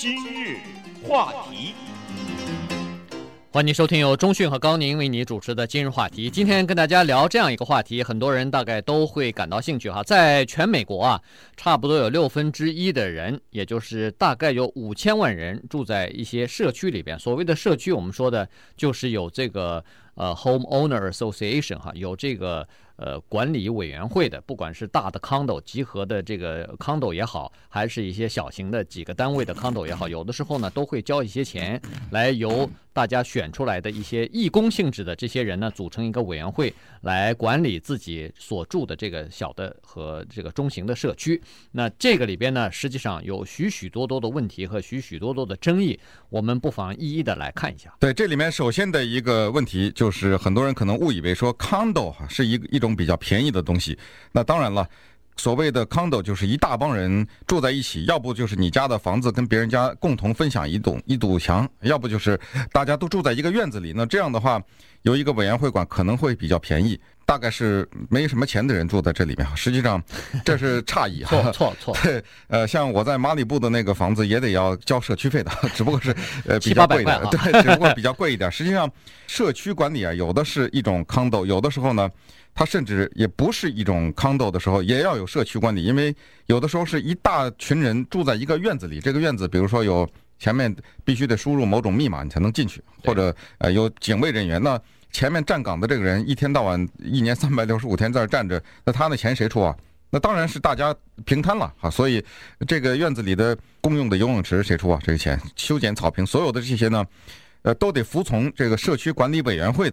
今日话题。欢迎收听由中讯和高宁为你主持的今日话题。今天跟大家聊这样一个话题，很多人大概都会感到兴趣哈。在全美国啊，差不多有六分之一的人，也就是大概有五千万人住在一些社区里边。所谓的社区，我们说的就是有这个呃 Homeowner Association 哈，有这个。呃，管理委员会的，不管是大的 condo 集合的这个 condo 也好，还是一些小型的几个单位的 condo 也好，有的时候呢，都会交一些钱，来由大家选出来的一些义工性质的这些人呢，组成一个委员会来管理自己所住的这个小的和这个中型的社区。那这个里边呢，实际上有许许多多的问题和许许多多的争议，我们不妨一一的来看一下。对，这里面首先的一个问题就，就是很多人可能误以为说 condo 是一一种。比较便宜的东西，那当然了，所谓的 condo 就是一大帮人住在一起，要不就是你家的房子跟别人家共同分享一堵一堵墙，要不就是大家都住在一个院子里。那这样的话，有一个委员会管可能会比较便宜，大概是没什么钱的人住在这里面。实际上这是 诧异哈，错错错。对，呃，像我在马里布的那个房子也得要交社区费的，只不过是呃比较贵的，对，只不过比较贵一点。实际上，社区管理啊，有的是一种 condo，有的时候呢。它甚至也不是一种 condo 的时候，也要有社区管理，因为有的时候是一大群人住在一个院子里，这个院子比如说有前面必须得输入某种密码你才能进去，或者呃有警卫人员，那前面站岗的这个人一天到晚一年三百六十五天在这站着，那他的钱谁出啊？那当然是大家平摊了哈，所以这个院子里的公用的游泳池谁出啊？这个钱修剪草坪，所有的这些呢，呃都得服从这个社区管理委员会。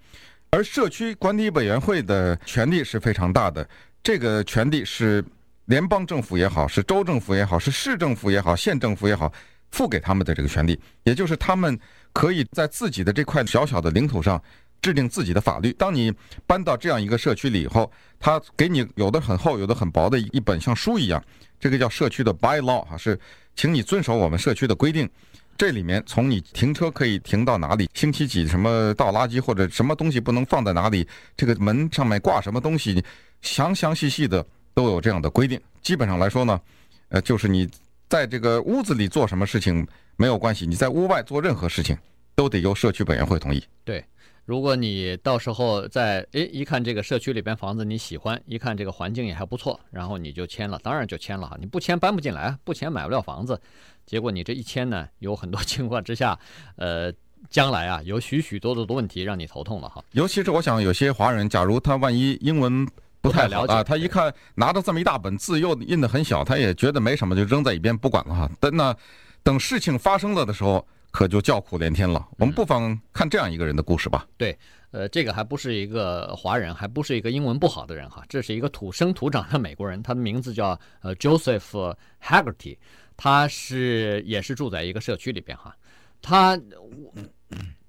而社区管理委员会的权力是非常大的，这个权力是联邦政府也好，是州政府也好，是市政府也好，县政府也好，赋给他们的这个权力，也就是他们可以在自己的这块小小的领土上制定自己的法律。当你搬到这样一个社区里以后，他给你有的很厚，有的很薄的一本像书一样，这个叫社区的 bylaw 哈，是请你遵守我们社区的规定。这里面从你停车可以停到哪里，星期几什么倒垃圾或者什么东西不能放在哪里，这个门上面挂什么东西，详详细细的都有这样的规定。基本上来说呢，呃，就是你在这个屋子里做什么事情没有关系，你在屋外做任何事情都得由社区委员会同意。对。如果你到时候在诶一看这个社区里边房子你喜欢，一看这个环境也还不错，然后你就签了，当然就签了哈。你不签搬不进来，不签买不了房子。结果你这一签呢，有很多情况 之下，呃，将来啊有许许多多的问题让你头痛了哈。尤其是我想有些华人，假如他万一英文不太了解啊，他一看拿着这么一大本字又印的很小，他也觉得没什么，就扔在一边不管了哈。等那等事情发生了的时候。可就叫苦连天了。我们不妨看这样一个人的故事吧。嗯、对，呃，这个还不是一个华人，还不是一个英文不好的人哈，这是一个土生土长的美国人，他的名字叫呃 Joseph Hagerty，他是也是住在一个社区里边哈。他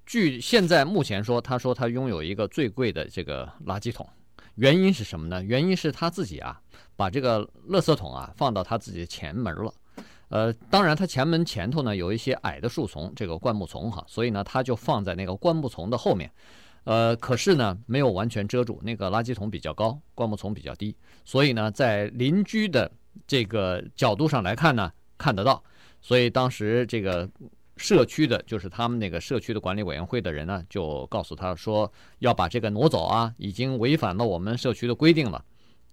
据现在目前说，他说他拥有一个最贵的这个垃圾桶，原因是什么呢？原因是他自己啊，把这个垃圾桶啊放到他自己的前门了。呃，当然，它前门前头呢有一些矮的树丛，这个灌木丛哈，所以呢，它就放在那个灌木丛的后面。呃，可是呢，没有完全遮住，那个垃圾桶比较高，灌木丛比较低，所以呢，在邻居的这个角度上来看呢，看得到。所以当时这个社区的，就是他们那个社区的管理委员会的人呢，就告诉他说要把这个挪走啊，已经违反了我们社区的规定了，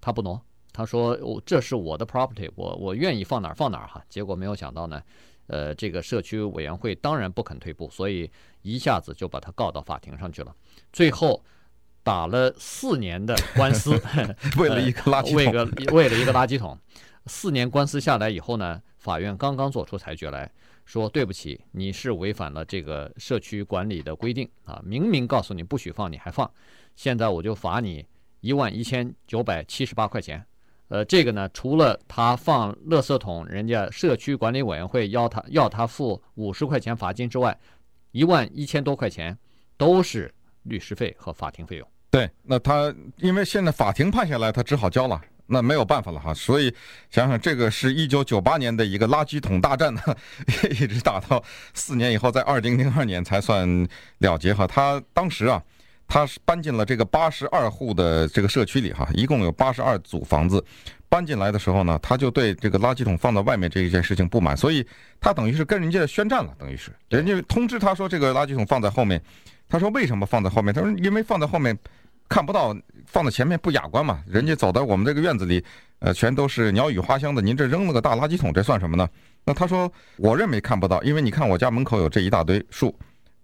他不挪。他说：“我这是我的 property，我我愿意放哪儿放哪儿哈。”结果没有想到呢，呃，这个社区委员会当然不肯退步，所以一下子就把他告到法庭上去了。最后打了四年的官司，为了一个垃圾桶，为个为了一个垃圾桶。四年官司下来以后呢，法院刚刚做出裁决来说：“对不起，你是违反了这个社区管理的规定啊，明明告诉你不许放，你还放，现在我就罚你一万一千九百七十八块钱。”呃，这个呢，除了他放垃圾桶，人家社区管理委员会要他要他付五十块钱罚金之外，一万一千多块钱都是律师费和法庭费用。对，那他因为现在法庭判下来，他只好交了，那没有办法了哈。所以想想这个是一九九八年的一个垃圾桶大战呢，一直打到四年以后，在二零零二年才算了结哈。他当时啊。他是搬进了这个八十二户的这个社区里哈，一共有八十二组房子。搬进来的时候呢，他就对这个垃圾桶放在外面这一件事情不满，所以他等于是跟人家宣战了，等于是人家通知他说这个垃圾桶放在后面，他说为什么放在后面？他说因为放在后面看不到，放在前面不雅观嘛。人家走到我们这个院子里，呃，全都是鸟语花香的，您这扔了个大垃圾桶，这算什么呢？那他说我认为看不到，因为你看我家门口有这一大堆树。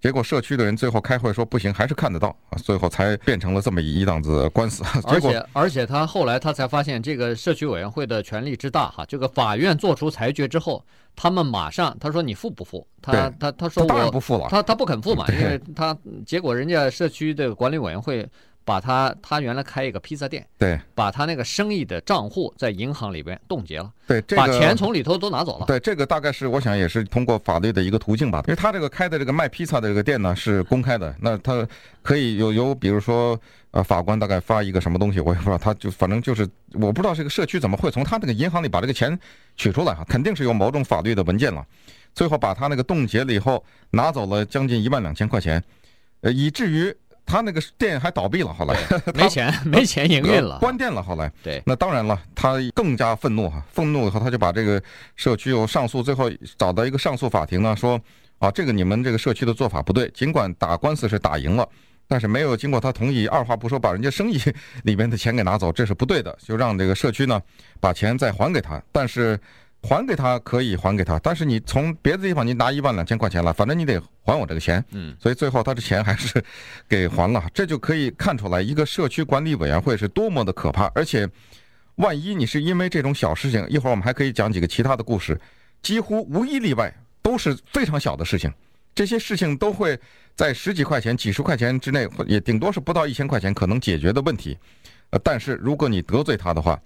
结果社区的人最后开会说不行，还是看得到啊，最后才变成了这么一档子官司。而且而且他后来他才发现这个社区委员会的权力之大哈，这个法院做出裁决之后，他们马上他说你付不付？他他他说我当然不付了，他他不肯付嘛，因为他结果人家社区的管理委员会。把他他原来开一个披萨店，对，把他那个生意的账户在银行里边冻结了，对，这个、把钱从里头都拿走了。对，这个大概是我想也是通过法律的一个途径吧，因为他这个开的这个卖披萨的这个店呢是公开的，那他可以有有比如说呃法官大概发一个什么东西，我也不知道，他就反正就是我不知道这个社区怎么会从他那个银行里把这个钱取出来哈，肯定是有某种法律的文件了，最后把他那个冻结了以后拿走了将近一万两千块钱，呃以至于。他那个店还倒闭了，后来 没钱，没钱营运了，关店了。后来，对，那当然了，他更加愤怒哈，愤怒以后他就把这个社区又上诉，最后找到一个上诉法庭呢，说啊，这个你们这个社区的做法不对，尽管打官司是打赢了，但是没有经过他同意，二话不说把人家生意 里面的钱给拿走，这是不对的，就让这个社区呢把钱再还给他，但是。还给他可以还给他，但是你从别的地方你拿一万两千块钱了，反正你得还我这个钱。嗯，所以最后他的钱还是给还了，这就可以看出来一个社区管理委员会是多么的可怕。而且，万一你是因为这种小事情，一会儿我们还可以讲几个其他的故事，几乎无一例外都是非常小的事情。这些事情都会在十几块钱、几十块钱之内，也顶多是不到一千块钱可能解决的问题。呃，但是如果你得罪他的话，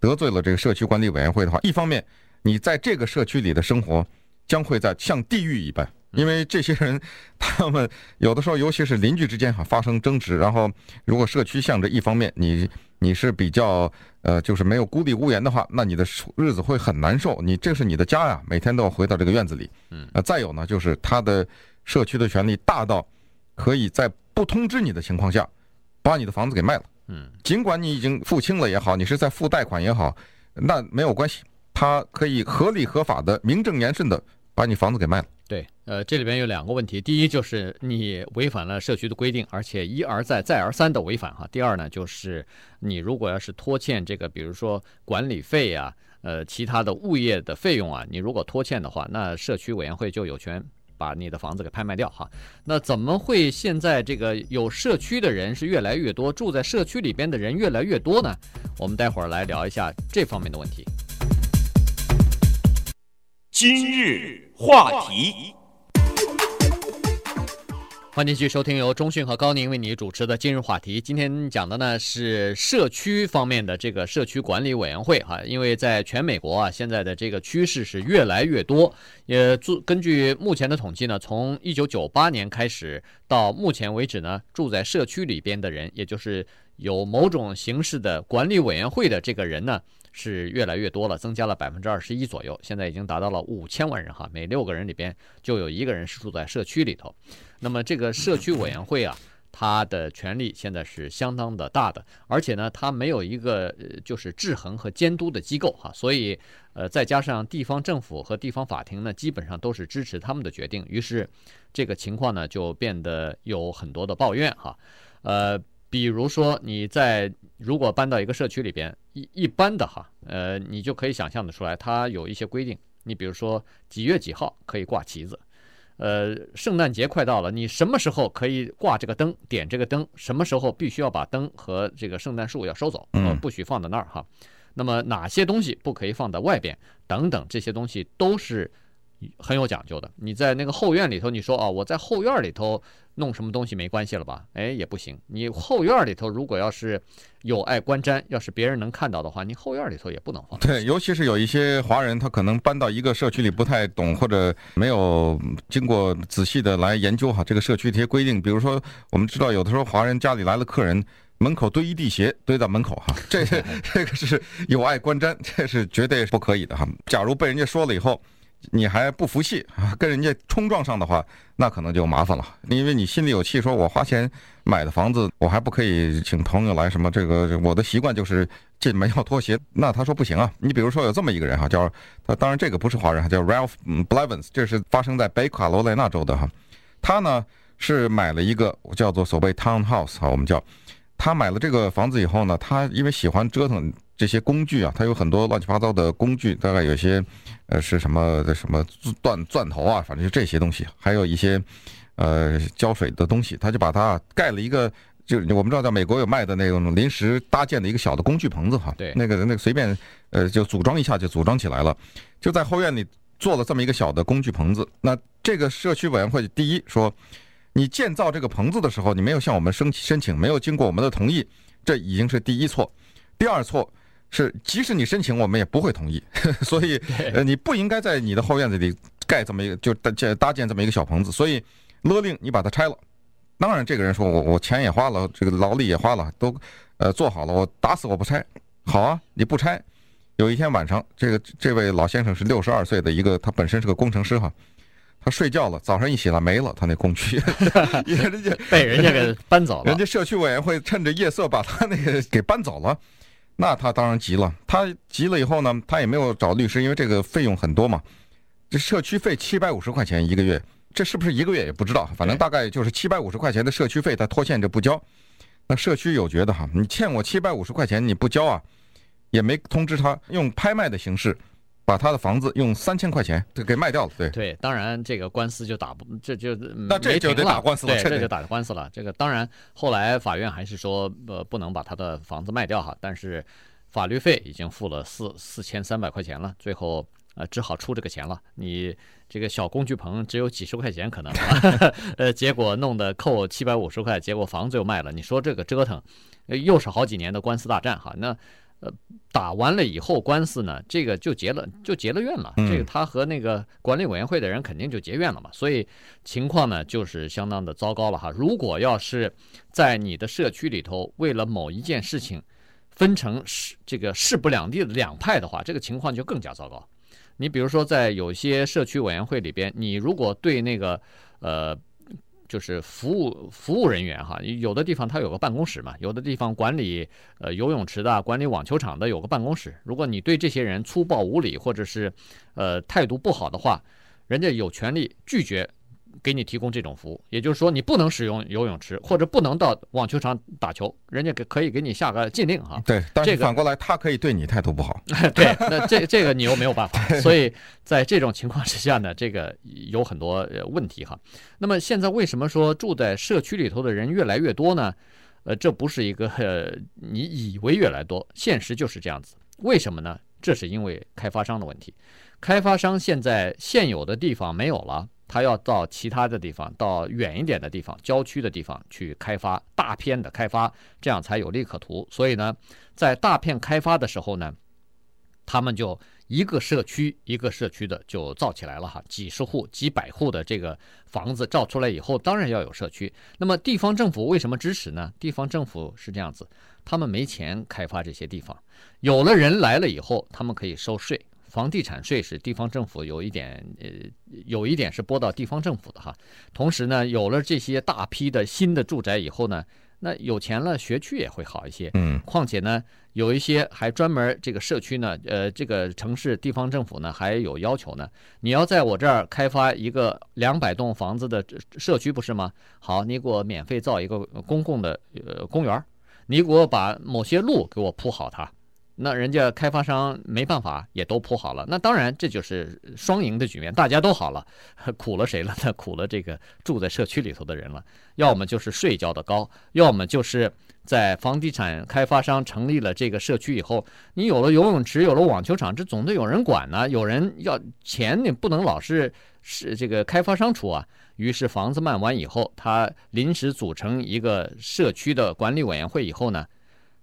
得罪了这个社区管理委员会的话，一方面。你在这个社区里的生活，将会在像地狱一般，因为这些人，他们有的时候，尤其是邻居之间哈发生争执，然后如果社区向着一方面，你你是比较呃，就是没有孤立无援的话，那你的日子会很难受。你这是你的家呀，每天都要回到这个院子里。嗯，呃，再有呢，就是他的社区的权力大到可以在不通知你的情况下，把你的房子给卖了。嗯，尽管你已经付清了也好，你是在付贷款也好，那没有关系。他可以合理合法的、名正言顺的把你房子给卖了。对，呃，这里边有两个问题，第一就是你违反了社区的规定，而且一而再、再而三的违反哈。第二呢，就是你如果要是拖欠这个，比如说管理费呀、啊，呃，其他的物业的费用啊，你如果拖欠的话，那社区委员会就有权把你的房子给拍卖掉哈。那怎么会现在这个有社区的人是越来越多，住在社区里边的人越来越多呢？我们待会儿来聊一下这方面的问题。今日话题，欢迎继续收听由中讯和高宁为你主持的今日话题。今天讲的呢是社区方面的这个社区管理委员会哈，因为在全美国啊，现在的这个趋势是越来越多。也做根据目前的统计呢，从一九九八年开始到目前为止呢，住在社区里边的人，也就是有某种形式的管理委员会的这个人呢。是越来越多了，增加了百分之二十一左右，现在已经达到了五千万人哈，每六个人里边就有一个人是住在社区里头。那么这个社区委员会啊，它的权力现在是相当的大的，而且呢，它没有一个就是制衡和监督的机构哈，所以呃，再加上地方政府和地方法庭呢，基本上都是支持他们的决定，于是这个情况呢就变得有很多的抱怨哈，呃。比如说你在如果搬到一个社区里边，一一般的哈，呃，你就可以想象得出来，它有一些规定。你比如说几月几号可以挂旗子，呃，圣诞节快到了，你什么时候可以挂这个灯，点这个灯，什么时候必须要把灯和这个圣诞树要收走，呃，不许放在那儿哈。那么哪些东西不可以放在外边，等等这些东西都是很有讲究的。你在那个后院里头，你说啊，我在后院里头。弄什么东西没关系了吧？哎，也不行。你后院里头如果要是有碍观瞻，要是别人能看到的话，你后院里头也不能放。对，尤其是有一些华人，他可能搬到一个社区里不太懂，或者没有经过仔细的来研究哈这个社区这些规定。比如说，我们知道有的时候华人家里来了客人，门口堆一地鞋堆在门口哈，这 这个是有碍观瞻，这是绝对不可以的哈。假如被人家说了以后。你还不服气啊，跟人家冲撞上的话，那可能就麻烦了，因为你心里有气，说我花钱买的房子，我还不可以请朋友来什么？这个我的习惯就是进门要脱鞋。那他说不行啊，你比如说有这么一个人哈，叫他，当然这个不是华人，叫 Ralph Blevins，这是发生在北卡罗来纳州的哈，他呢是买了一个叫做所谓 townhouse 哈，我们叫他买了这个房子以后呢，他因为喜欢折腾。这些工具啊，它有很多乱七八糟的工具，大概有些，呃，是什么的什么钻钻头啊，反正就这些东西，还有一些，呃，浇水的东西，他就把它盖了一个，就我们知道在美国有卖的那种临时搭建的一个小的工具棚子哈，对，那个那个随便，呃，就组装一下就组装起来了，就在后院里做了这么一个小的工具棚子。那这个社区委员会第一说，你建造这个棚子的时候，你没有向我们申申请，没有经过我们的同意，这已经是第一错，第二错。是，即使你申请，我们也不会同意。所以，呃，你不应该在你的后院子里盖这么一个，就搭建搭建这么一个小棚子。所以，勒令你把它拆了。当然，这个人说我我钱也花了，这个劳力也花了，都呃做好了，我打死我不拆。好啊，你不拆。有一天晚上，这个这位老先生是六十二岁的一个，他本身是个工程师哈，他睡觉了，早上一起来没了，他那工具，人家被人家给搬走了，人家社区委员会趁着夜色把他那个给搬走了。那他当然急了，他急了以后呢，他也没有找律师，因为这个费用很多嘛。这社区费七百五十块钱一个月，这是不是一个月也不知道，反正大概就是七百五十块钱的社区费，他拖欠着不交。那社区有觉得哈，你欠我七百五十块钱你不交啊，也没通知他，用拍卖的形式。把他的房子用三千块钱就给卖掉了，对对，当然这个官司就打不，这就那这就得打官司了，对，这就打官司了。这个当然后来法院还是说呃不能把他的房子卖掉哈，但是法律费已经付了四四千三百块钱了，最后呃只好出这个钱了。你这个小工具棚只有几十块钱可能，呃结果弄得扣七百五十块，结果房子又卖了。你说这个折腾，又是好几年的官司大战哈，那。呃，打完了以后，官司呢，这个就结了，就结了怨了。这个他和那个管理委员会的人肯定就结怨了嘛。所以情况呢，就是相当的糟糕了哈。如果要是在你的社区里头，为了某一件事情分成势这个势不两立的两派的话，这个情况就更加糟糕。你比如说，在有些社区委员会里边，你如果对那个呃。就是服务服务人员哈，有的地方他有个办公室嘛，有的地方管理呃游泳池的、管理网球场的有个办公室。如果你对这些人粗暴无礼或者是呃态度不好的话，人家有权利拒绝。给你提供这种服务，也就是说你不能使用游泳池或者不能到网球场打球，人家给可以给你下个禁令哈。对，但是反过来他可以对你态度不好。对，那这这个你又没有办法。所以在这种情况之下呢，这个有很多问题哈。那么现在为什么说住在社区里头的人越来越多呢？呃，这不是一个你以为越来越多，现实就是这样子。为什么呢？这是因为开发商的问题。开发商现在现有的地方没有了。他要到其他的地方，到远一点的地方、郊区的地方去开发大片的开发，这样才有利可图。所以呢，在大片开发的时候呢，他们就一个社区一个社区的就造起来了哈，几十户、几百户的这个房子造出来以后，当然要有社区。那么地方政府为什么支持呢？地方政府是这样子，他们没钱开发这些地方，有了人来了以后，他们可以收税。房地产税是地方政府有一点，呃，有一点是拨到地方政府的哈。同时呢，有了这些大批的新的住宅以后呢，那有钱了，学区也会好一些。嗯，况且呢，有一些还专门这个社区呢，呃，这个城市地方政府呢还有要求呢。你要在我这儿开发一个两百栋房子的社区，不是吗？好，你给我免费造一个公共的呃公园，你给我把某些路给我铺好它。那人家开发商没办法，也都铺好了。那当然，这就是双赢的局面，大家都好了。苦了谁了呢？苦了这个住在社区里头的人了。要么就是税交的高，要么就是在房地产开发商成立了这个社区以后，你有了游泳池，有了网球场，这总得有人管呢。有人要钱，你不能老是是这个开发商出啊。于是房子卖完以后，他临时组成一个社区的管理委员会以后呢，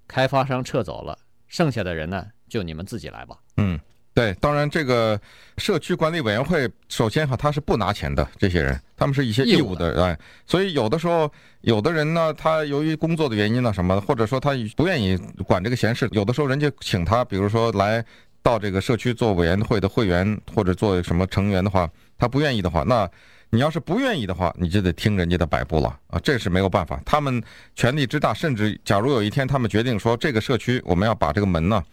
开发商撤走了。剩下的人呢，就你们自己来吧。嗯，对，当然这个社区管理委员会，首先哈，他是不拿钱的，这些人，他们是一些义务的人，哎，所以有的时候，有的人呢，他由于工作的原因呢，什么，或者说他不愿意管这个闲事，有的时候人家请他，比如说来到这个社区做委员会的会员或者做什么成员的话，他不愿意的话，那你要是不愿意的话，你就得听人家的摆布了啊，这是没有办法。他们权力之大，甚至假如有一天他们决定说这个社区我们要把这个门呢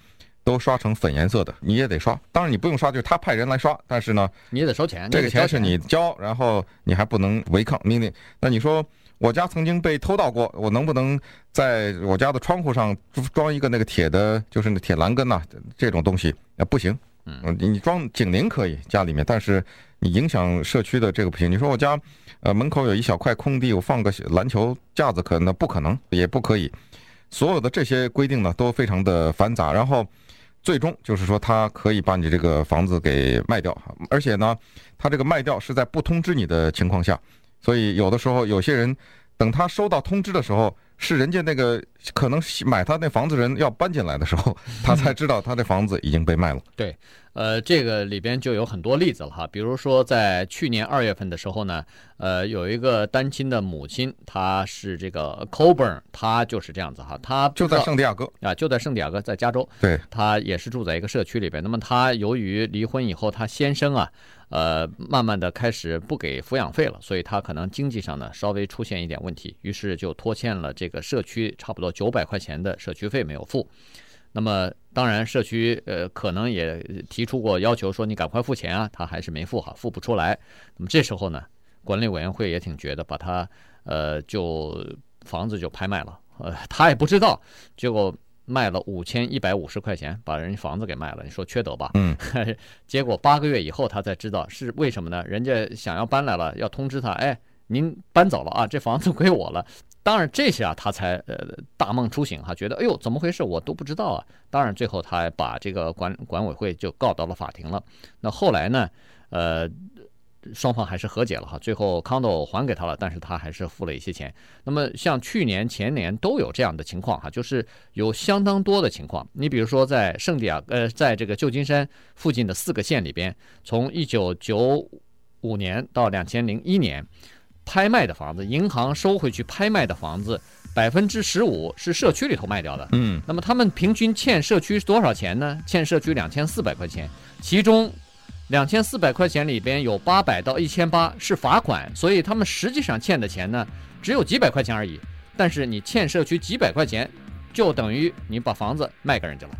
都刷成粉颜色的，你也得刷。当然你不用刷，就是他派人来刷，但是呢，你也得收钱。这个钱是你交，然后你还不能违抗命令。那你说？我家曾经被偷盗过，我能不能在我家的窗户上装一个那个铁的，就是那铁栏杆呐？这种东西啊，不行。嗯，你装警铃可以家里面，但是你影响社区的这个不行。你说我家呃门口有一小块空地，我放个篮球架子，可能不可能，也不可以。所有的这些规定呢，都非常的繁杂。然后最终就是说，他可以把你这个房子给卖掉，而且呢，他这个卖掉是在不通知你的情况下。所以有的时候，有些人等他收到通知的时候，是人家那个可能买他那房子人要搬进来的时候，他才知道他的房子已经被卖了。对，呃，这个里边就有很多例子了哈。比如说，在去年二月份的时候呢，呃，有一个单亲的母亲，她是这个 Coburn，她就是这样子哈，她就在圣地亚哥啊，就在圣地亚哥，在加州。对，她也是住在一个社区里边。那么她由于离婚以后，她先生啊。呃，慢慢的开始不给抚养费了，所以她可能经济上呢稍微出现一点问题，于是就拖欠了这个社区差不多九百块钱的社区费没有付。那么当然社区呃可能也提出过要求说你赶快付钱啊，他还是没付哈，付不出来。那么这时候呢，管理委员会也挺绝的，把他呃就房子就拍卖了，呃他也不知道，结果。卖了五千一百五十块钱，把人家房子给卖了。你说缺德吧？嗯。结果八个月以后，他才知道是为什么呢？人家想要搬来了，要通知他，哎，您搬走了啊，这房子归我了。当然这下他才呃大梦初醒哈，觉得哎呦怎么回事？我都不知道啊。当然最后他把这个管管委会就告到了法庭了。那后来呢？呃。双方还是和解了哈，最后 condo 还给他了，但是他还是付了一些钱。那么像去年、前年都有这样的情况哈，就是有相当多的情况。你比如说在圣地亚，呃，在这个旧金山附近的四个县里边，从一九九五年到两千零一年，拍卖的房子，银行收回去拍卖的房子，百分之十五是社区里头卖掉的。嗯，那么他们平均欠社区多少钱呢？欠社区两千四百块钱，其中。两千四百块钱里边有八百到一千八是罚款，所以他们实际上欠的钱呢，只有几百块钱而已。但是你欠社区几百块钱，就等于你把房子卖给人家了。